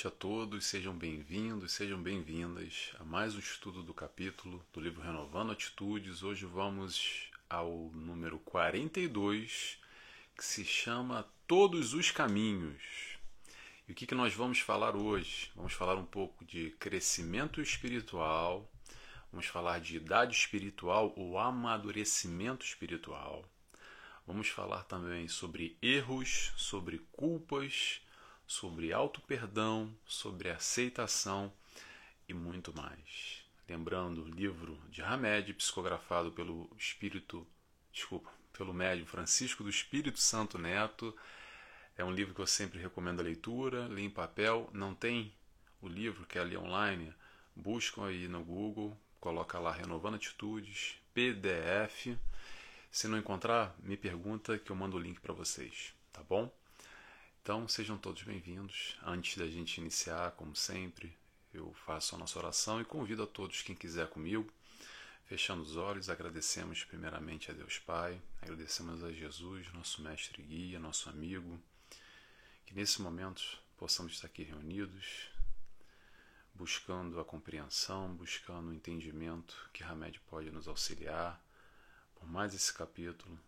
noite a todos, sejam bem-vindos, sejam bem-vindas a mais um estudo do capítulo do livro Renovando Atitudes. Hoje vamos ao número 42, que se chama Todos os Caminhos. E o que, que nós vamos falar hoje? Vamos falar um pouco de crescimento espiritual, vamos falar de idade espiritual ou amadurecimento espiritual. Vamos falar também sobre erros, sobre culpas sobre auto-perdão, sobre aceitação e muito mais. Lembrando o livro de Hamed, psicografado pelo Espírito, desculpa, pelo médium Francisco do Espírito Santo Neto. É um livro que eu sempre recomendo a leitura, lê em papel, não tem o livro, que é ali online, buscam aí no Google, coloca lá Renovando Atitudes, PDF. Se não encontrar, me pergunta que eu mando o link para vocês, tá bom? Então sejam todos bem-vindos. Antes da gente iniciar, como sempre, eu faço a nossa oração e convido a todos quem quiser comigo. Fechando os olhos, agradecemos primeiramente a Deus Pai, agradecemos a Jesus, nosso mestre e guia, nosso amigo, que nesse momento possamos estar aqui reunidos, buscando a compreensão, buscando o entendimento que Hamed pode nos auxiliar por mais esse capítulo,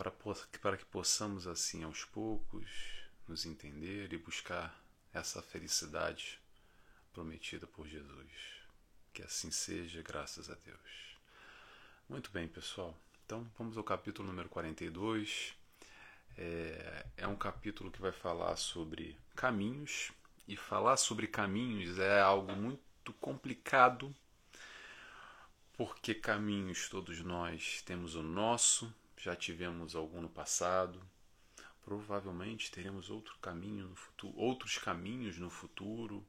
para, para que possamos, assim, aos poucos, nos entender e buscar essa felicidade prometida por Jesus. Que assim seja, graças a Deus. Muito bem, pessoal. Então, vamos ao capítulo número 42. É, é um capítulo que vai falar sobre caminhos, e falar sobre caminhos é algo muito complicado, porque caminhos todos nós temos o nosso, já tivemos algum no passado, provavelmente teremos outro caminho no futuro, outros caminhos no futuro.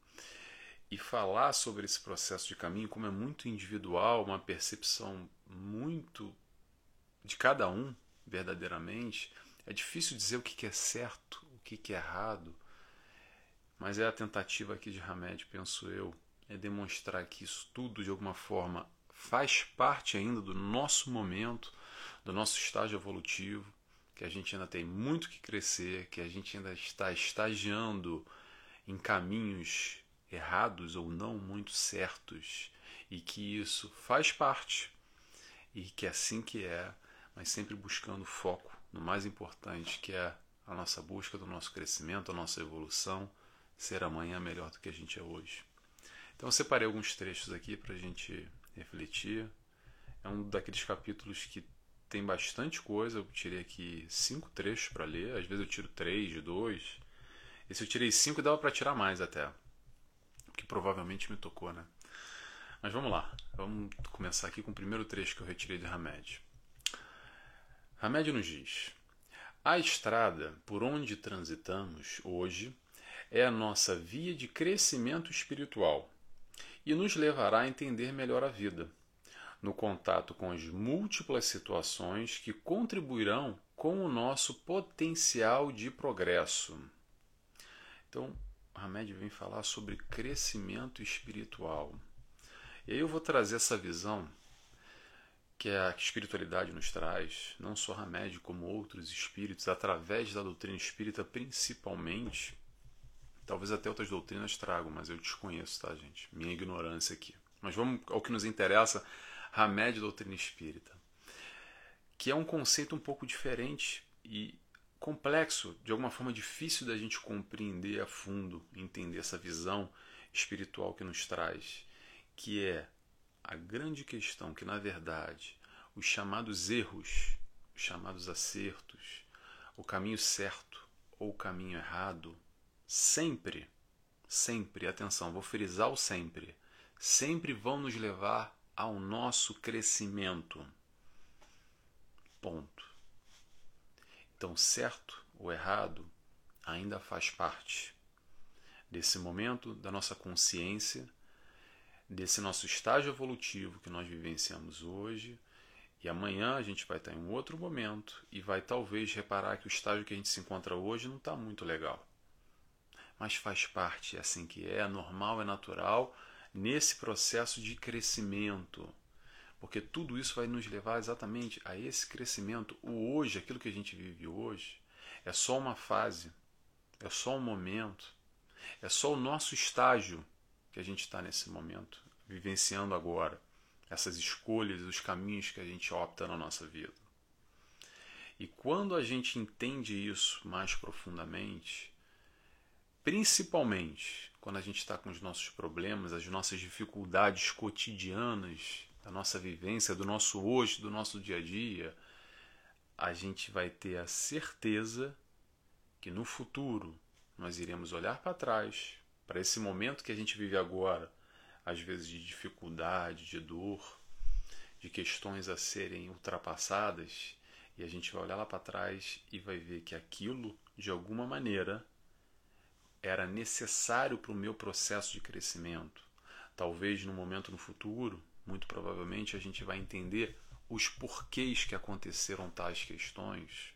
E falar sobre esse processo de caminho, como é muito individual, uma percepção muito de cada um, verdadeiramente, é difícil dizer o que é certo, o que é errado, mas é a tentativa aqui de Hamed, penso eu, é demonstrar que isso tudo, de alguma forma, faz parte ainda do nosso momento, do nosso estágio evolutivo, que a gente ainda tem muito que crescer, que a gente ainda está estagiando em caminhos errados ou não muito certos, e que isso faz parte, e que é assim que é, mas sempre buscando foco no mais importante, que é a nossa busca do nosso crescimento, a nossa evolução, ser amanhã melhor do que a gente é hoje. Então eu separei alguns trechos aqui para a gente refletir. É um daqueles capítulos que tem bastante coisa. Eu tirei aqui cinco trechos para ler. Às vezes eu tiro três, dois. Esse eu tirei cinco e dava para tirar mais até. Que provavelmente me tocou, né? Mas vamos lá. Vamos começar aqui com o primeiro trecho que eu retirei de Hamed. Hamed nos diz: A estrada por onde transitamos hoje é a nossa via de crescimento espiritual e nos levará a entender melhor a vida no contato com as múltiplas situações que contribuirão com o nosso potencial de progresso. Então, Hamed vem falar sobre crescimento espiritual. E aí eu vou trazer essa visão que a espiritualidade nos traz, não só Hamed, como outros espíritos, através da doutrina espírita principalmente. Talvez até outras doutrinas tragam, mas eu desconheço, tá, gente? Minha ignorância aqui. Mas vamos ao que nos interessa Hamed Doutrina Espírita, que é um conceito um pouco diferente e complexo, de alguma forma difícil da gente compreender a fundo, entender essa visão espiritual que nos traz, que é a grande questão que, na verdade, os chamados erros, os chamados acertos, o caminho certo ou o caminho errado, sempre, sempre, atenção, vou frisar o sempre, sempre vão nos levar ao nosso crescimento. Ponto. Então, certo ou errado ainda faz parte desse momento da nossa consciência, desse nosso estágio evolutivo que nós vivenciamos hoje. E amanhã a gente vai estar em um outro momento e vai talvez reparar que o estágio que a gente se encontra hoje não está muito legal. Mas faz parte, é assim que é, é normal, é natural nesse processo de crescimento. Porque tudo isso vai nos levar exatamente a esse crescimento. O hoje, aquilo que a gente vive hoje, é só uma fase, é só um momento. É só o nosso estágio que a gente está nesse momento, vivenciando agora essas escolhas, os caminhos que a gente opta na nossa vida. E quando a gente entende isso mais profundamente, principalmente quando a gente está com os nossos problemas, as nossas dificuldades cotidianas, da nossa vivência, do nosso hoje, do nosso dia a dia, a gente vai ter a certeza que no futuro nós iremos olhar para trás, para esse momento que a gente vive agora, às vezes de dificuldade, de dor, de questões a serem ultrapassadas, e a gente vai olhar lá para trás e vai ver que aquilo, de alguma maneira, era necessário para o meu processo de crescimento. Talvez no momento no futuro, muito provavelmente, a gente vai entender os porquês que aconteceram tais questões,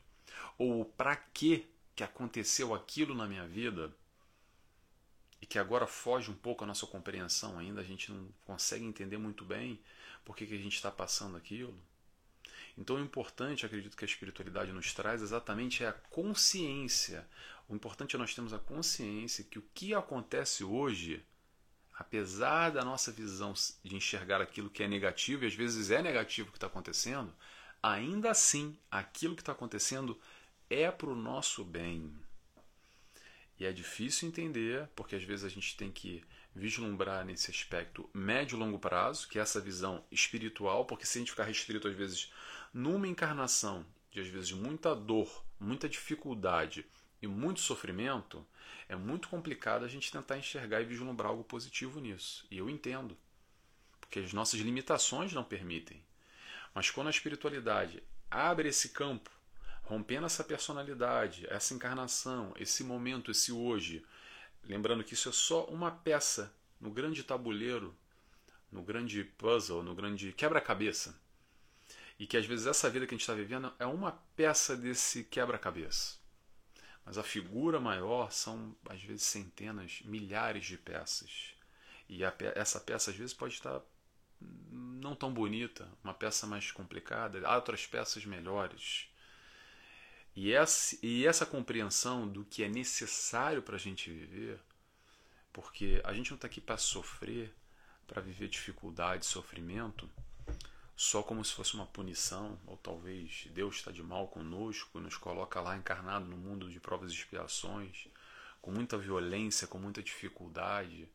ou para que que aconteceu aquilo na minha vida e que agora foge um pouco a nossa compreensão ainda, a gente não consegue entender muito bem por que, que a gente está passando aquilo. Então, o importante, acredito que a espiritualidade nos traz exatamente é a consciência. O importante é nós termos a consciência que o que acontece hoje, apesar da nossa visão de enxergar aquilo que é negativo, e às vezes é negativo o que está acontecendo, ainda assim, aquilo que está acontecendo é para o nosso bem. E é difícil entender, porque às vezes a gente tem que vislumbrar nesse aspecto médio e longo prazo, que é essa visão espiritual, porque se a gente ficar restrito às vezes numa encarnação de às vezes muita dor, muita dificuldade e muito sofrimento, é muito complicado a gente tentar enxergar e vislumbrar algo positivo nisso. E eu entendo, porque as nossas limitações não permitem. Mas quando a espiritualidade abre esse campo, rompendo essa personalidade, essa encarnação, esse momento, esse hoje, Lembrando que isso é só uma peça no grande tabuleiro, no grande puzzle, no grande quebra-cabeça. E que às vezes essa vida que a gente está vivendo é uma peça desse quebra-cabeça. Mas a figura maior são, às vezes, centenas, milhares de peças. E pe essa peça, às vezes, pode estar não tão bonita, uma peça mais complicada, há outras peças melhores. E essa, e essa compreensão do que é necessário para a gente viver, porque a gente não está aqui para sofrer, para viver dificuldade, sofrimento, só como se fosse uma punição, ou talvez Deus está de mal conosco e nos coloca lá encarnado no mundo de provas e expiações, com muita violência, com muita dificuldade,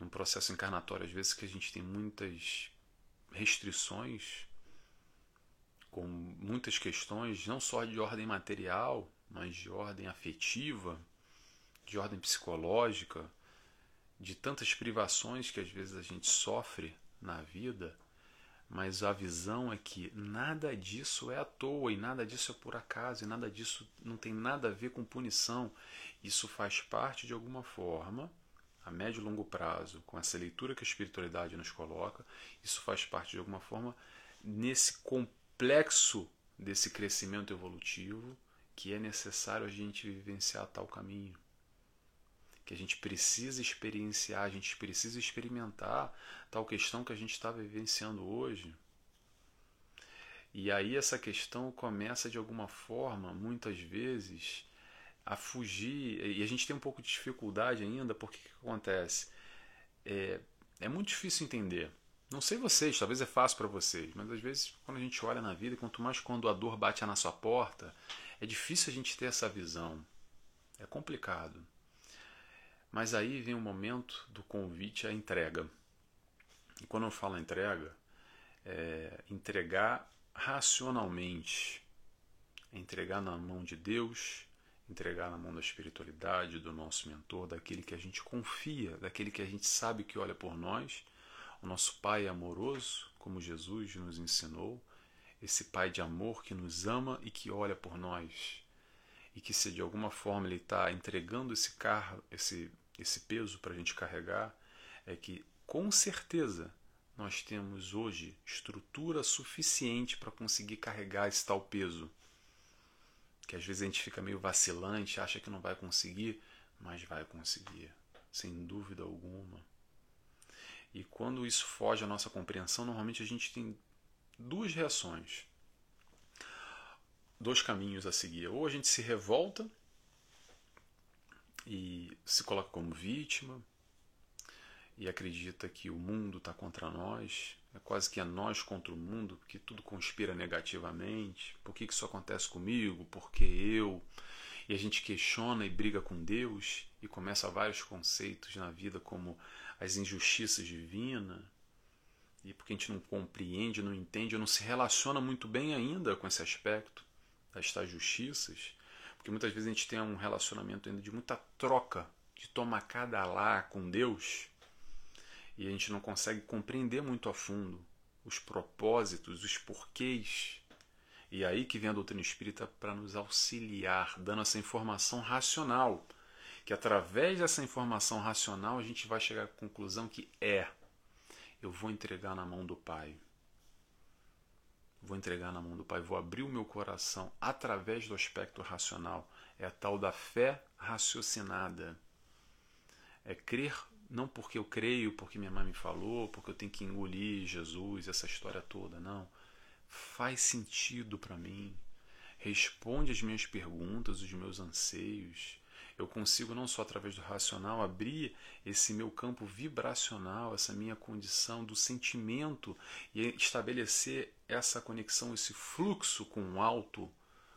num processo encarnatório, às vezes que a gente tem muitas restrições com muitas questões, não só de ordem material, mas de ordem afetiva, de ordem psicológica, de tantas privações que às vezes a gente sofre na vida, mas a visão é que nada disso é à toa e nada disso é por acaso e nada disso não tem nada a ver com punição. Isso faz parte de alguma forma, a médio e longo prazo, com essa leitura que a espiritualidade nos coloca, isso faz parte de alguma forma nesse complexo desse crescimento evolutivo que é necessário a gente vivenciar tal caminho. Que a gente precisa experienciar, a gente precisa experimentar tal questão que a gente está vivenciando hoje. E aí essa questão começa de alguma forma, muitas vezes, a fugir. E a gente tem um pouco de dificuldade ainda, porque o que acontece? É, é muito difícil entender não sei vocês, talvez é fácil para vocês, mas às vezes quando a gente olha na vida, quanto mais quando a dor bate na sua porta, é difícil a gente ter essa visão. É complicado. Mas aí vem o momento do convite à entrega. E quando eu falo entrega, é entregar racionalmente, é entregar na mão de Deus, entregar na mão da espiritualidade, do nosso mentor, daquele que a gente confia, daquele que a gente sabe que olha por nós. O nosso Pai amoroso, como Jesus nos ensinou, esse Pai de amor que nos ama e que olha por nós, e que se de alguma forma Ele está entregando esse, carro, esse, esse peso para a gente carregar, é que com certeza nós temos hoje estrutura suficiente para conseguir carregar esse tal peso. Que às vezes a gente fica meio vacilante, acha que não vai conseguir, mas vai conseguir, sem dúvida alguma. E quando isso foge à nossa compreensão, normalmente a gente tem duas reações, dois caminhos a seguir. Ou a gente se revolta e se coloca como vítima e acredita que o mundo está contra nós, é quase que é nós contra o mundo, que tudo conspira negativamente. Por que, que isso acontece comigo? Por que eu? E a gente questiona e briga com Deus e começa vários conceitos na vida, como as injustiças divinas, e porque a gente não compreende, não entende, não se relaciona muito bem ainda com esse aspecto das tais justiças, porque muitas vezes a gente tem um relacionamento ainda de muita troca, de tomar cada lá com Deus, e a gente não consegue compreender muito a fundo os propósitos, os porquês. E aí que vem a doutrina espírita para nos auxiliar, dando essa informação racional, que através dessa informação racional a gente vai chegar à conclusão que é, eu vou entregar na mão do Pai. Vou entregar na mão do Pai, vou abrir o meu coração através do aspecto racional. É a tal da fé raciocinada. É crer não porque eu creio, porque minha mãe me falou, porque eu tenho que engolir Jesus, essa história toda, não. Faz sentido para mim. Responde as minhas perguntas, os meus anseios. Eu consigo não só através do racional abrir esse meu campo vibracional, essa minha condição do sentimento e estabelecer essa conexão, esse fluxo com o alto,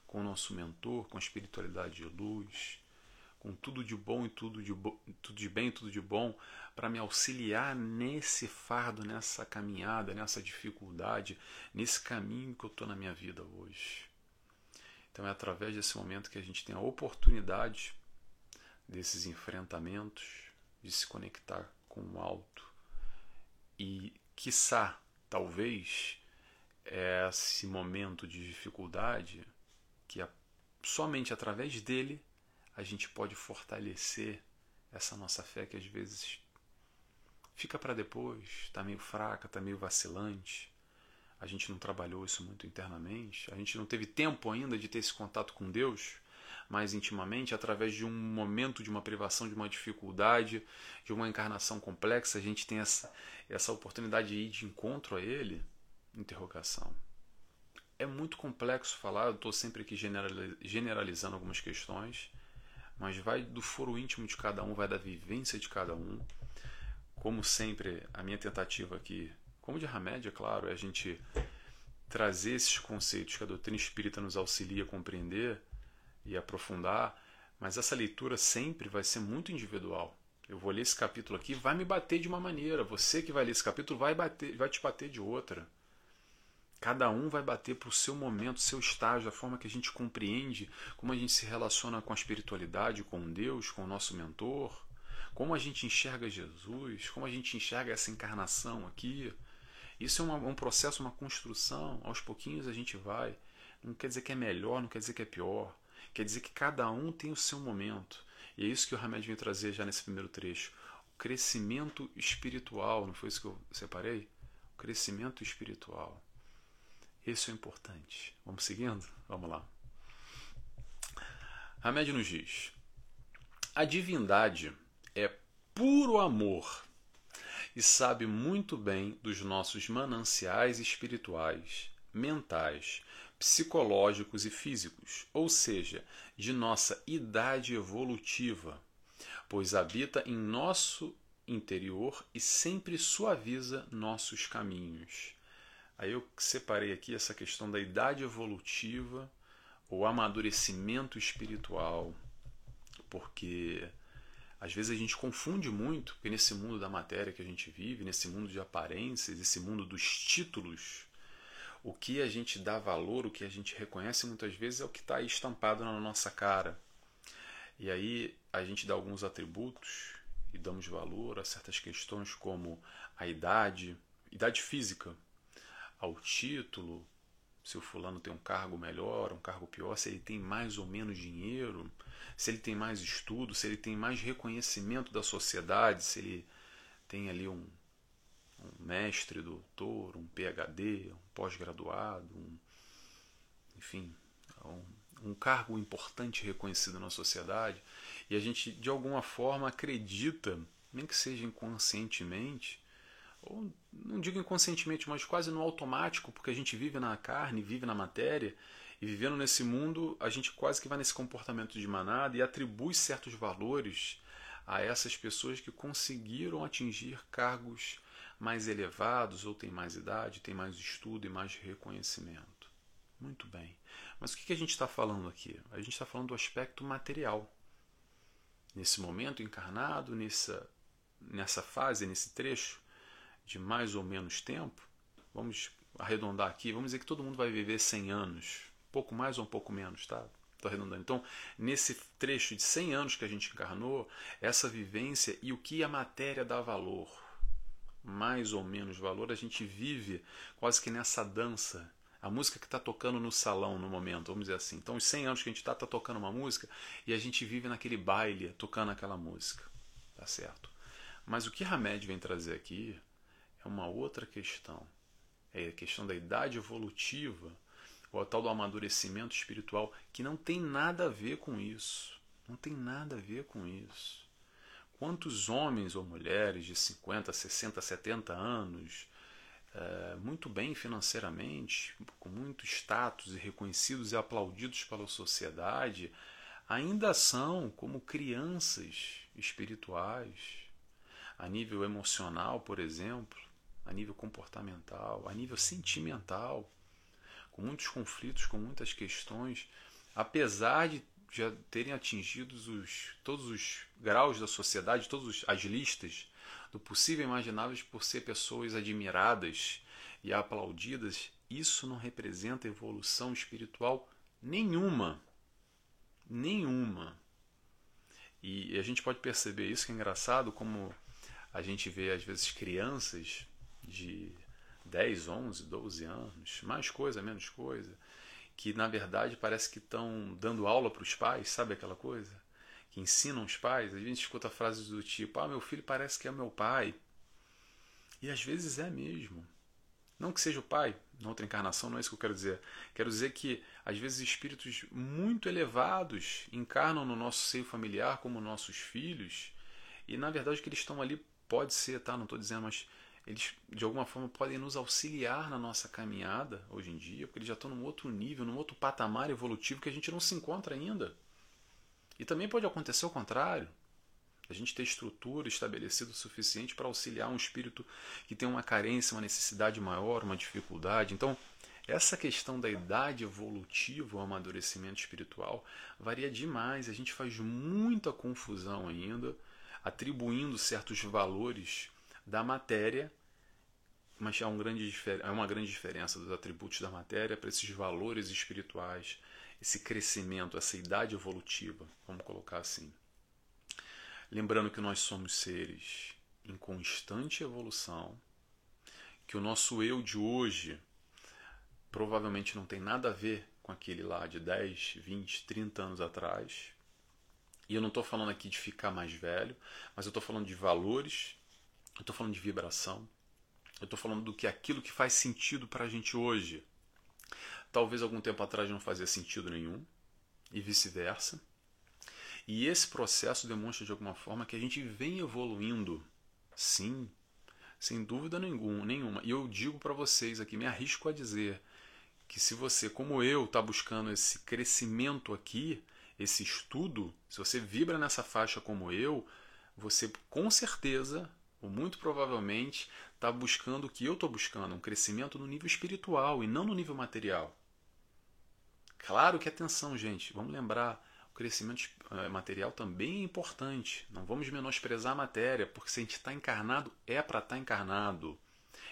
com o nosso mentor, com a espiritualidade de luz com tudo de bom e tudo de, tudo de bem tudo de bom, para me auxiliar nesse fardo, nessa caminhada, nessa dificuldade, nesse caminho que eu estou na minha vida hoje. Então é através desse momento que a gente tem a oportunidade desses enfrentamentos, de se conectar com o alto. E, quiçá, talvez, esse momento de dificuldade que é somente através dele a gente pode fortalecer essa nossa fé que às vezes fica para depois, está meio fraca, está meio vacilante. A gente não trabalhou isso muito internamente, a gente não teve tempo ainda de ter esse contato com Deus mais intimamente, através de um momento de uma privação, de uma dificuldade, de uma encarnação complexa, a gente tem essa, essa oportunidade de ir de encontro a Ele? Interrogação. É muito complexo falar, eu estou sempre aqui generalizando algumas questões, mas vai do foro íntimo de cada um, vai da vivência de cada um. Como sempre, a minha tentativa aqui, como de remédio, é claro, é a gente trazer esses conceitos que a doutrina espírita nos auxilia a compreender e aprofundar, mas essa leitura sempre vai ser muito individual. Eu vou ler esse capítulo aqui, vai me bater de uma maneira, você que vai ler esse capítulo vai, bater, vai te bater de outra. Cada um vai bater para o seu momento, seu estágio, a forma que a gente compreende, como a gente se relaciona com a espiritualidade, com Deus, com o nosso mentor, como a gente enxerga Jesus, como a gente enxerga essa encarnação aqui. Isso é uma, um processo, uma construção, aos pouquinhos a gente vai. Não quer dizer que é melhor, não quer dizer que é pior. Quer dizer que cada um tem o seu momento. E é isso que o Remédio vem trazer já nesse primeiro trecho. O crescimento espiritual, não foi isso que eu separei? O crescimento espiritual. Isso é importante. Vamos seguindo? Vamos lá. Hamed nos diz: A divindade é puro amor e sabe muito bem dos nossos mananciais espirituais, mentais, psicológicos e físicos, ou seja, de nossa idade evolutiva, pois habita em nosso interior e sempre suaviza nossos caminhos. Aí eu separei aqui essa questão da idade evolutiva ou amadurecimento espiritual, porque às vezes a gente confunde muito, porque nesse mundo da matéria que a gente vive, nesse mundo de aparências, esse mundo dos títulos, o que a gente dá valor, o que a gente reconhece muitas vezes é o que está estampado na nossa cara. E aí a gente dá alguns atributos e damos valor a certas questões como a idade, idade física, ao título, se o fulano tem um cargo melhor, um cargo pior, se ele tem mais ou menos dinheiro, se ele tem mais estudo, se ele tem mais reconhecimento da sociedade, se ele tem ali um, um mestre, doutor, um PhD, um pós-graduado, um, enfim, um, um cargo importante reconhecido na sociedade, e a gente de alguma forma acredita, nem que seja inconscientemente, ou não digo inconscientemente, mas quase no automático, porque a gente vive na carne, vive na matéria, E vivendo nesse mundo, a gente quase que vai nesse comportamento de manada e atribui certos valores a essas pessoas que conseguiram atingir cargos mais elevados, ou têm mais idade, têm mais estudo e mais reconhecimento. Muito bem. Mas o que a gente está falando aqui? A gente está falando do aspecto material. Nesse momento encarnado, nessa, nessa fase, nesse trecho de mais ou menos tempo, vamos arredondar aqui, vamos dizer que todo mundo vai viver 100 anos, pouco mais ou um pouco menos, tá? Estou arredondando. Então, nesse trecho de 100 anos que a gente encarnou, essa vivência e o que a matéria dá valor, mais ou menos valor, a gente vive quase que nessa dança. A música que está tocando no salão no momento, vamos dizer assim. Então, os 100 anos que a gente está, está tocando uma música e a gente vive naquele baile tocando aquela música. Tá certo? Mas o que Hamed vem trazer aqui é uma outra questão. É a questão da idade evolutiva o tal do amadurecimento espiritual, que não tem nada a ver com isso. Não tem nada a ver com isso. Quantos homens ou mulheres de 50, 60, 70 anos, é, muito bem financeiramente, com muito status e reconhecidos e aplaudidos pela sociedade, ainda são como crianças espirituais, a nível emocional, por exemplo, a nível comportamental, a nível sentimental com muitos conflitos, com muitas questões, apesar de já terem atingido os, todos os graus da sociedade, todas as listas do possível e imagináveis por ser pessoas admiradas e aplaudidas, isso não representa evolução espiritual nenhuma. Nenhuma. E a gente pode perceber isso que é engraçado, como a gente vê às vezes crianças de 10, 11, 12 anos, mais coisa, menos coisa, que na verdade parece que estão dando aula para os pais, sabe aquela coisa? Que ensinam os pais. A gente escuta frases do tipo: Ah, meu filho parece que é meu pai. E às vezes é mesmo. Não que seja o pai, na outra encarnação, não é isso que eu quero dizer. Quero dizer que às vezes espíritos muito elevados encarnam no nosso seio familiar como nossos filhos, e na verdade o que eles estão ali pode ser, tá? Não estou dizendo, mas eles de alguma forma podem nos auxiliar na nossa caminhada hoje em dia, porque eles já estão num outro nível, num outro patamar evolutivo que a gente não se encontra ainda. E também pode acontecer o contrário. A gente ter estrutura estabelecida o suficiente para auxiliar um espírito que tem uma carência, uma necessidade maior, uma dificuldade. Então, essa questão da idade evolutiva, o amadurecimento espiritual, varia demais. A gente faz muita confusão ainda, atribuindo certos valores da matéria, mas há um grande, há uma grande diferença dos atributos da matéria para esses valores espirituais, esse crescimento, essa idade evolutiva, vamos colocar assim. Lembrando que nós somos seres em constante evolução, que o nosso eu de hoje provavelmente não tem nada a ver com aquele lá de 10, 20, 30 anos atrás. E eu não estou falando aqui de ficar mais velho, mas eu estou falando de valores eu estou falando de vibração. Eu estou falando do que é aquilo que faz sentido para a gente hoje. Talvez algum tempo atrás não fazia sentido nenhum, e vice-versa. E esse processo demonstra de alguma forma que a gente vem evoluindo, sim, sem dúvida nenhuma. E eu digo para vocês aqui, me arrisco a dizer que se você, como eu, está buscando esse crescimento aqui, esse estudo, se você vibra nessa faixa como eu, você com certeza ou muito provavelmente está buscando o que eu estou buscando, um crescimento no nível espiritual e não no nível material. Claro que atenção, gente, vamos lembrar, o crescimento eh, material também é importante. Não vamos menosprezar a matéria, porque se a gente está encarnado, é para estar tá encarnado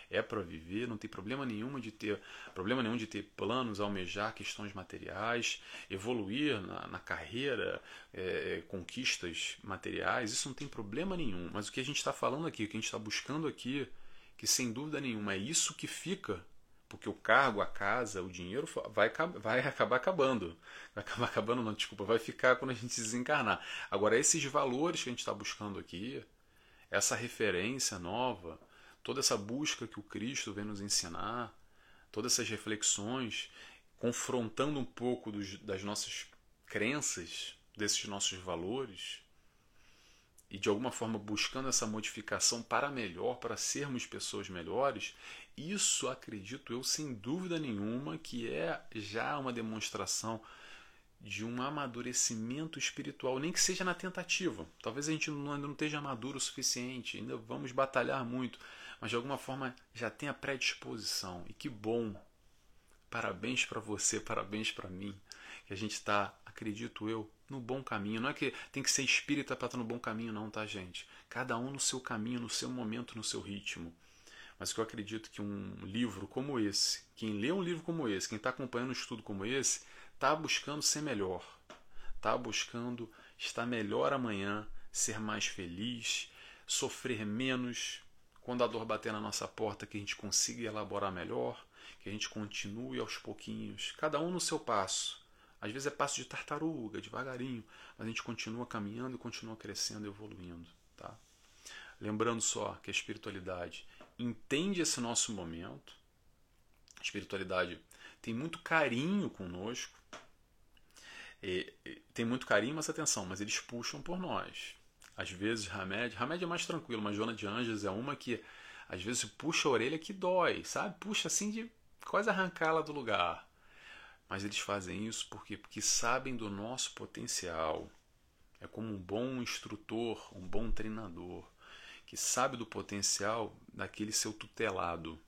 é para viver, não tem problema nenhum de ter problema nenhum de ter planos, almejar questões materiais, evoluir na, na carreira, é, conquistas materiais, isso não tem problema nenhum. Mas o que a gente está falando aqui, o que a gente está buscando aqui, que sem dúvida nenhuma é isso que fica porque o cargo, a casa, o dinheiro vai, vai acabar acabando. Vai acabar acabando, não, desculpa, vai ficar quando a gente desencarnar. Agora, esses valores que a gente está buscando aqui, essa referência nova, toda essa busca que o Cristo vem nos ensinar, todas essas reflexões, confrontando um pouco dos, das nossas crenças, desses nossos valores, e de alguma forma buscando essa modificação para melhor, para sermos pessoas melhores, isso acredito eu sem dúvida nenhuma que é já uma demonstração de um amadurecimento espiritual, nem que seja na tentativa. Talvez a gente ainda não esteja maduro o suficiente, ainda vamos batalhar muito, mas de alguma forma já tem a predisposição. E que bom! Parabéns para você, parabéns para mim, que a gente está, acredito eu, no bom caminho. Não é que tem que ser espírita para estar no bom caminho, não, tá, gente? Cada um no seu caminho, no seu momento, no seu ritmo. Mas que eu acredito que um livro como esse, quem lê um livro como esse, quem está acompanhando um estudo como esse, está buscando ser melhor, está buscando estar melhor amanhã, ser mais feliz, sofrer menos. Quando a dor bater na nossa porta, que a gente consiga elaborar melhor, que a gente continue aos pouquinhos, cada um no seu passo. Às vezes é passo de tartaruga, devagarinho, mas a gente continua caminhando e continua crescendo, evoluindo, tá? Lembrando só que a espiritualidade entende esse nosso momento. A espiritualidade tem muito carinho conosco, e, e, tem muito carinho, mas atenção, mas eles puxam por nós. Às vezes, Hamed, Hamed é mais tranquilo, mas Joana de Anjos é uma que às vezes puxa a orelha que dói, sabe? Puxa assim de quase arrancá-la do lugar. Mas eles fazem isso porque, porque sabem do nosso potencial. É como um bom instrutor, um bom treinador, que sabe do potencial daquele seu tutelado.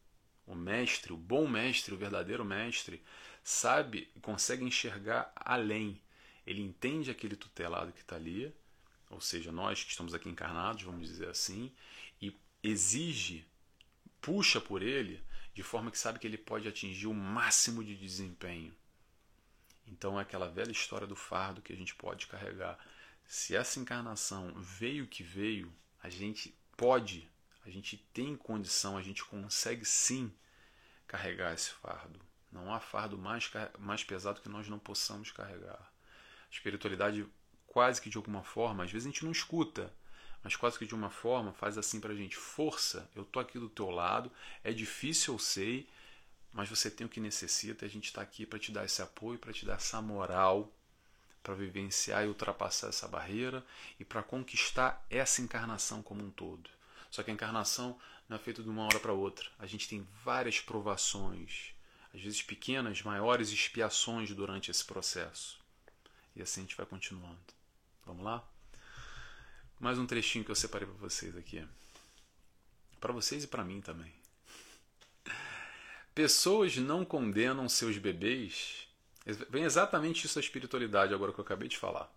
O mestre, o bom mestre, o verdadeiro mestre, sabe consegue enxergar além ele entende aquele tutelado que está ali, ou seja, nós que estamos aqui encarnados, vamos dizer assim, e exige, puxa por ele, de forma que sabe que ele pode atingir o máximo de desempenho. Então é aquela velha história do fardo que a gente pode carregar. Se essa encarnação veio que veio, a gente pode, a gente tem condição, a gente consegue sim carregar esse fardo. Não há fardo mais, mais pesado que nós não possamos carregar espiritualidade quase que de alguma forma, às vezes a gente não escuta, mas quase que de uma forma faz assim pra gente: força, eu tô aqui do teu lado, é difícil, eu sei, mas você tem o que necessita, a gente está aqui para te dar esse apoio, para te dar essa moral, para vivenciar e ultrapassar essa barreira e para conquistar essa encarnação como um todo. Só que a encarnação não é feita de uma hora para outra. A gente tem várias provações, às vezes pequenas, maiores expiações durante esse processo. E assim a gente vai continuando. Vamos lá? Mais um trechinho que eu separei para vocês aqui. Para vocês e para mim também. Pessoas não condenam seus bebês. Vem exatamente isso a espiritualidade agora que eu acabei de falar.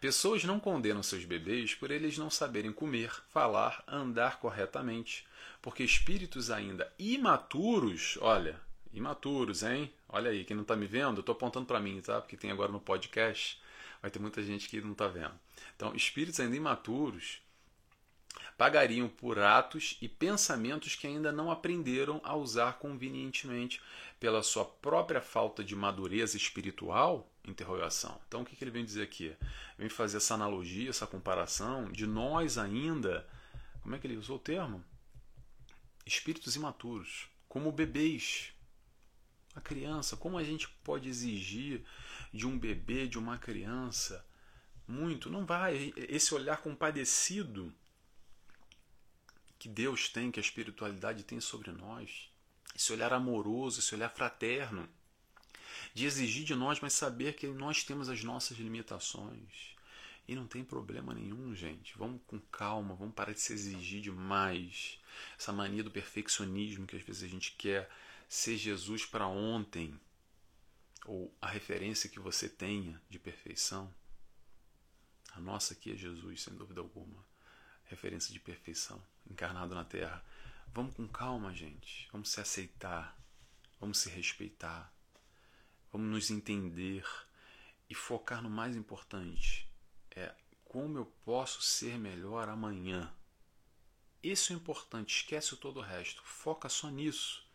Pessoas não condenam seus bebês por eles não saberem comer, falar, andar corretamente, porque espíritos ainda imaturos, olha, imaturos, hein? Olha aí, quem não está me vendo, eu estou apontando para mim, tá? Porque tem agora no podcast, vai ter muita gente que não está vendo. Então, espíritos ainda imaturos pagariam por atos e pensamentos que ainda não aprenderam a usar convenientemente pela sua própria falta de madureza espiritual? Interrogação. Então, o que, que ele vem dizer aqui? Vem fazer essa analogia, essa comparação de nós ainda, como é que ele usou o termo? Espíritos imaturos, como bebês, a criança, como a gente pode exigir de um bebê, de uma criança, muito? Não vai. Esse olhar compadecido que Deus tem, que a espiritualidade tem sobre nós, esse olhar amoroso, esse olhar fraterno, de exigir de nós, mas saber que nós temos as nossas limitações. E não tem problema nenhum, gente. Vamos com calma, vamos parar de se exigir demais. Essa mania do perfeccionismo que às vezes a gente quer ser Jesus para ontem, ou a referência que você tenha de perfeição. A nossa aqui é Jesus, sem dúvida alguma. Referência de perfeição, encarnado na Terra. Vamos com calma, gente. Vamos se aceitar. Vamos se respeitar. Vamos nos entender e focar no mais importante. É como eu posso ser melhor amanhã. Isso é importante, esquece todo o resto. Foca só nisso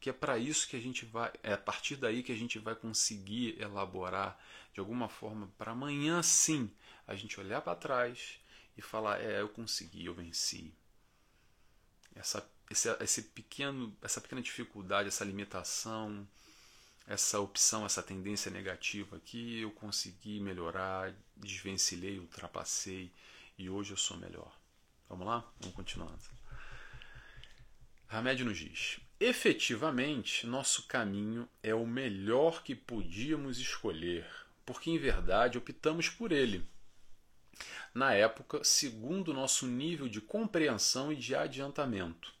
que é para isso que a gente vai, é a partir daí que a gente vai conseguir elaborar de alguma forma para amanhã sim a gente olhar para trás e falar é eu consegui, eu venci. Essa esse, esse pequeno, essa pequena dificuldade, essa limitação, essa opção, essa tendência negativa aqui, eu consegui melhorar, desvencilhei, ultrapassei e hoje eu sou melhor. Vamos lá? Vamos continuando. Hamed nos diz: efetivamente, nosso caminho é o melhor que podíamos escolher, porque em verdade optamos por ele. Na época, segundo nosso nível de compreensão e de adiantamento.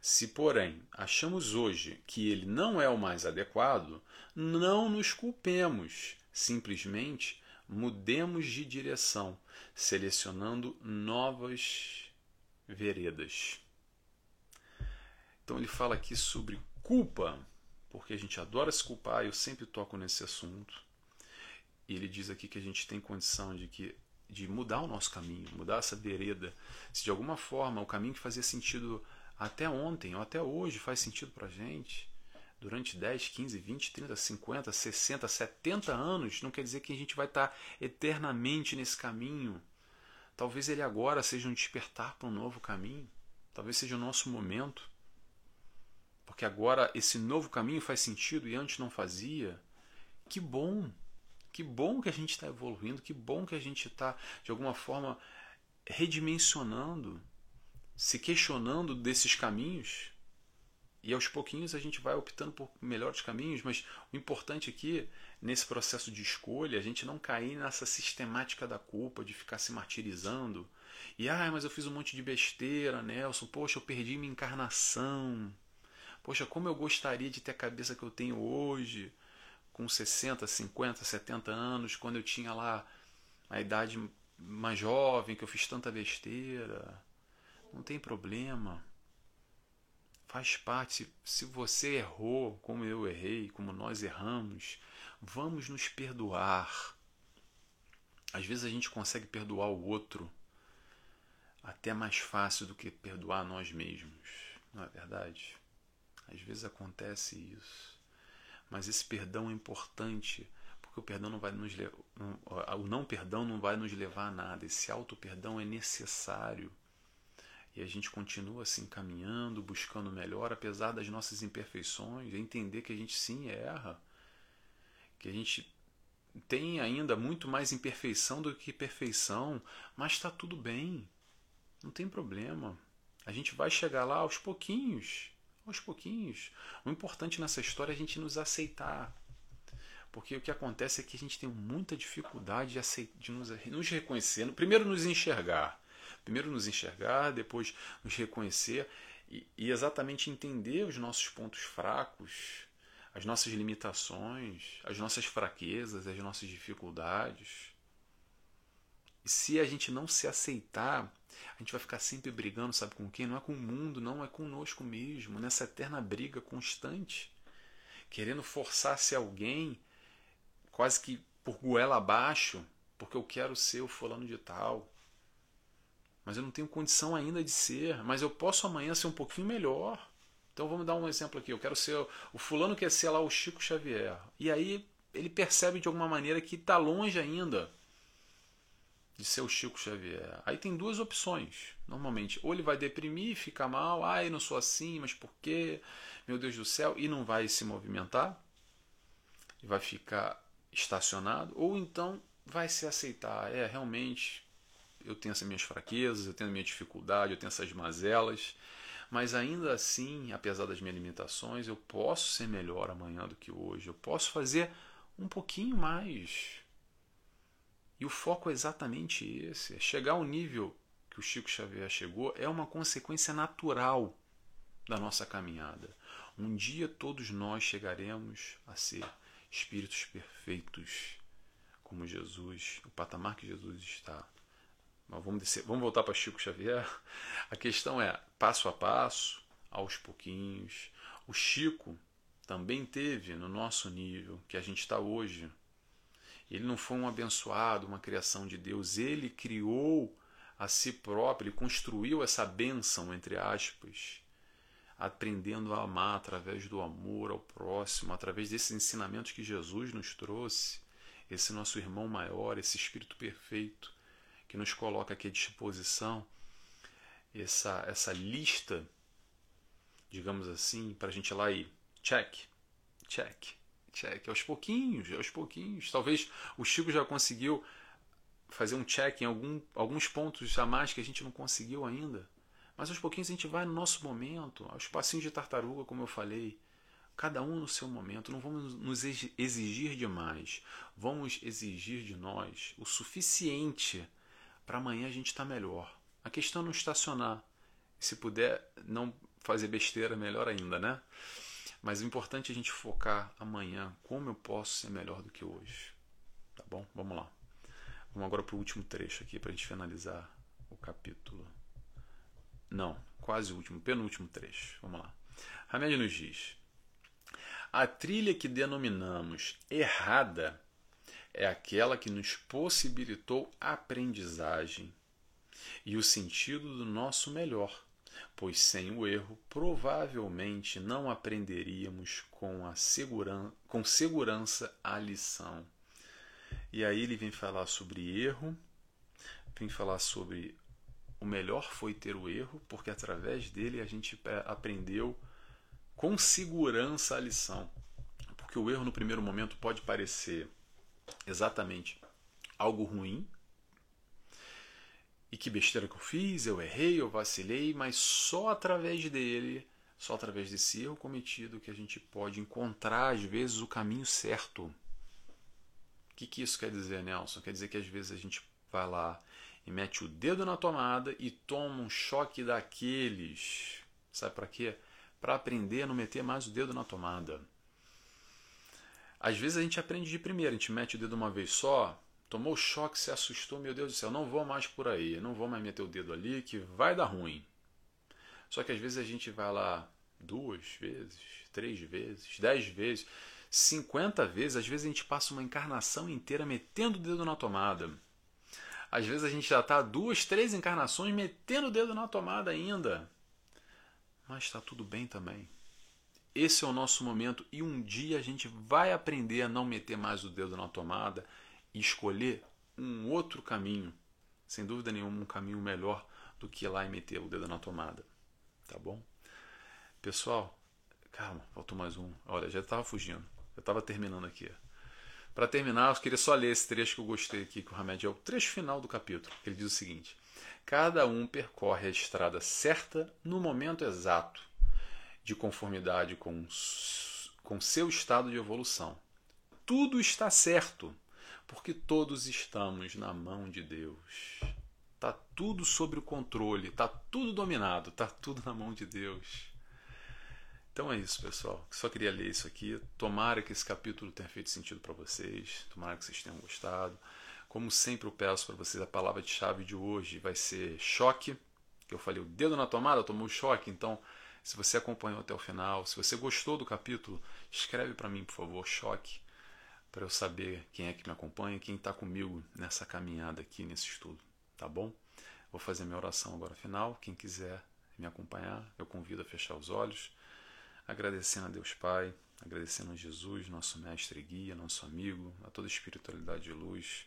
Se, porém, achamos hoje que ele não é o mais adequado, não nos culpemos, simplesmente mudemos de direção, selecionando novas veredas. Então ele fala aqui sobre culpa, porque a gente adora se culpar, eu sempre toco nesse assunto. E ele diz aqui que a gente tem condição de que de mudar o nosso caminho, mudar essa vereda. Se de alguma forma o caminho que fazia sentido até ontem ou até hoje faz sentido para gente, durante 10, 15, 20, 30, 50, 60, 70 anos, não quer dizer que a gente vai estar eternamente nesse caminho. Talvez ele agora seja um despertar para um novo caminho. Talvez seja o nosso momento. Porque agora esse novo caminho faz sentido e antes não fazia. Que bom! Que bom que a gente está evoluindo, que bom que a gente está, de alguma forma, redimensionando, se questionando desses caminhos. E aos pouquinhos a gente vai optando por melhores caminhos, mas o importante aqui, nesse processo de escolha, a gente não cair nessa sistemática da culpa, de ficar se martirizando. E, ah, mas eu fiz um monte de besteira, Nelson, poxa, eu perdi minha encarnação. Poxa, como eu gostaria de ter a cabeça que eu tenho hoje, com 60, 50, 70 anos, quando eu tinha lá a idade mais jovem, que eu fiz tanta besteira. Não tem problema. Faz parte. Se, você errou, como eu errei, como nós erramos, vamos nos perdoar. Às vezes a gente consegue perdoar o outro até mais fácil do que perdoar nós mesmos, não é verdade? Às vezes acontece isso. Mas esse perdão é importante, porque o perdão não vai nos o não perdão não vai nos levar a nada. Esse auto perdão é necessário. E a gente continua assim caminhando, buscando melhor, apesar das nossas imperfeições, entender que a gente sim erra, que a gente tem ainda muito mais imperfeição do que perfeição, mas está tudo bem, não tem problema. A gente vai chegar lá aos pouquinhos, aos pouquinhos. O importante nessa história é a gente nos aceitar. Porque o que acontece é que a gente tem muita dificuldade de, aceitar, de nos, nos reconhecer. Primeiro, nos enxergar. Primeiro, nos enxergar, depois, nos reconhecer e, e exatamente entender os nossos pontos fracos, as nossas limitações, as nossas fraquezas, as nossas dificuldades. E se a gente não se aceitar, a gente vai ficar sempre brigando, sabe com quem? Não é com o mundo, não, é conosco mesmo, nessa eterna briga constante, querendo forçar se alguém, quase que por goela abaixo, porque eu quero ser o fulano de tal. Mas eu não tenho condição ainda de ser, mas eu posso amanhã ser um pouquinho melhor. Então vamos dar um exemplo aqui. Eu quero ser o fulano quer ser lá o Chico Xavier. E aí ele percebe de alguma maneira que está longe ainda de ser o Chico Xavier. Aí tem duas opções, normalmente. Ou ele vai deprimir, ficar mal, ai, não sou assim, mas por quê? Meu Deus do céu, e não vai se movimentar, e vai ficar estacionado, ou então vai se aceitar. É, realmente, eu tenho essas minhas fraquezas, eu tenho a minha dificuldade, eu tenho essas mazelas, mas ainda assim, apesar das minhas limitações, eu posso ser melhor amanhã do que hoje, eu posso fazer um pouquinho mais e o foco é exatamente esse: é chegar ao nível que o Chico Xavier chegou é uma consequência natural da nossa caminhada. Um dia todos nós chegaremos a ser espíritos perfeitos, como Jesus, o patamar que Jesus está. Mas vamos, descer, vamos voltar para Chico Xavier. A questão é passo a passo, aos pouquinhos. O Chico também teve no nosso nível que a gente está hoje, ele não foi um abençoado, uma criação de Deus. Ele criou a si próprio, ele construiu essa bênção, entre aspas, aprendendo a amar através do amor ao próximo, através desses ensinamentos que Jesus nos trouxe, esse nosso irmão maior, esse Espírito perfeito que nos coloca aqui à disposição, essa, essa lista, digamos assim, para a gente ir lá e check, check, check, aos pouquinhos, aos pouquinhos. Talvez o Chico já conseguiu fazer um check em algum, alguns pontos a mais que a gente não conseguiu ainda. Mas aos pouquinhos a gente vai no nosso momento, aos passinhos de tartaruga, como eu falei. Cada um no seu momento. Não vamos nos exigir demais. Vamos exigir de nós o suficiente para amanhã a gente estar tá melhor. A questão é não estacionar. Se puder não fazer besteira, melhor ainda, né? Mas o importante é a gente focar amanhã como eu posso ser melhor do que hoje. Tá bom? Vamos lá. Vamos agora para o último trecho aqui para a gente finalizar o capítulo. Não, quase o último, penúltimo trecho. Vamos lá. Hamed nos diz: A trilha que denominamos errada é aquela que nos possibilitou aprendizagem e o sentido do nosso melhor, pois sem o erro provavelmente não aprenderíamos com, a seguran com segurança a lição. E aí ele vem falar sobre erro, vem falar sobre o melhor foi ter o erro, porque através dele a gente aprendeu com segurança a lição. Porque o erro no primeiro momento pode parecer exatamente algo ruim. E que besteira que eu fiz, eu errei, eu vacilei, mas só através dele, só através desse erro cometido que a gente pode encontrar às vezes o caminho certo. O que, que isso quer dizer, Nelson? Quer dizer que às vezes a gente vai lá e mete o dedo na tomada e toma um choque daqueles. Sabe para quê? Para aprender a não meter mais o dedo na tomada. Às vezes a gente aprende de primeira, a gente mete o dedo uma vez só, tomou choque, se assustou, meu Deus do céu, não vou mais por aí, não vou mais meter o dedo ali que vai dar ruim. Só que às vezes a gente vai lá duas vezes, três vezes, dez vezes, cinquenta vezes, às vezes a gente passa uma encarnação inteira metendo o dedo na tomada. Às vezes a gente já está duas, três encarnações metendo o dedo na tomada ainda. Mas está tudo bem também. Esse é o nosso momento e um dia a gente vai aprender a não meter mais o dedo na tomada e escolher um outro caminho. Sem dúvida nenhuma, um caminho melhor do que ir lá e meter o dedo na tomada. Tá bom? Pessoal, calma, faltou mais um. Olha, já estava fugindo. Já estava terminando aqui. Para terminar, eu queria só ler esse trecho que eu gostei aqui, que o Hamed é o trecho final do capítulo. Ele diz o seguinte: Cada um percorre a estrada certa no momento exato, de conformidade com, com seu estado de evolução. Tudo está certo, porque todos estamos na mão de Deus. Está tudo sob o controle, está tudo dominado, está tudo na mão de Deus. Então é isso, pessoal. Só queria ler isso aqui. Tomara que esse capítulo tenha feito sentido para vocês. Tomara que vocês tenham gostado. Como sempre, eu peço para vocês a palavra de chave de hoje vai ser choque. Que eu falei, o dedo na tomada tomou choque. Então, se você acompanhou até o final, se você gostou do capítulo, escreve para mim, por favor, choque, para eu saber quem é que me acompanha, quem está comigo nessa caminhada aqui, nesse estudo. Tá bom? Vou fazer minha oração agora final. Quem quiser me acompanhar, eu convido a fechar os olhos agradecendo a Deus Pai, agradecendo a Jesus, nosso mestre e guia, nosso amigo, a toda a espiritualidade de luz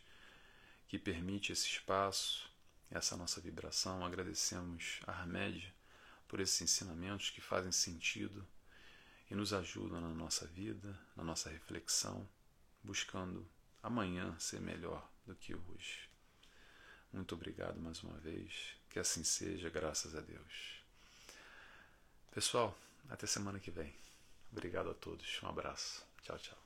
que permite esse espaço, essa nossa vibração. Agradecemos a Armédia por esses ensinamentos que fazem sentido e nos ajudam na nossa vida, na nossa reflexão, buscando amanhã ser melhor do que hoje. Muito obrigado mais uma vez. Que assim seja, graças a Deus. Pessoal, até semana que vem. Obrigado a todos. Um abraço. Tchau, tchau.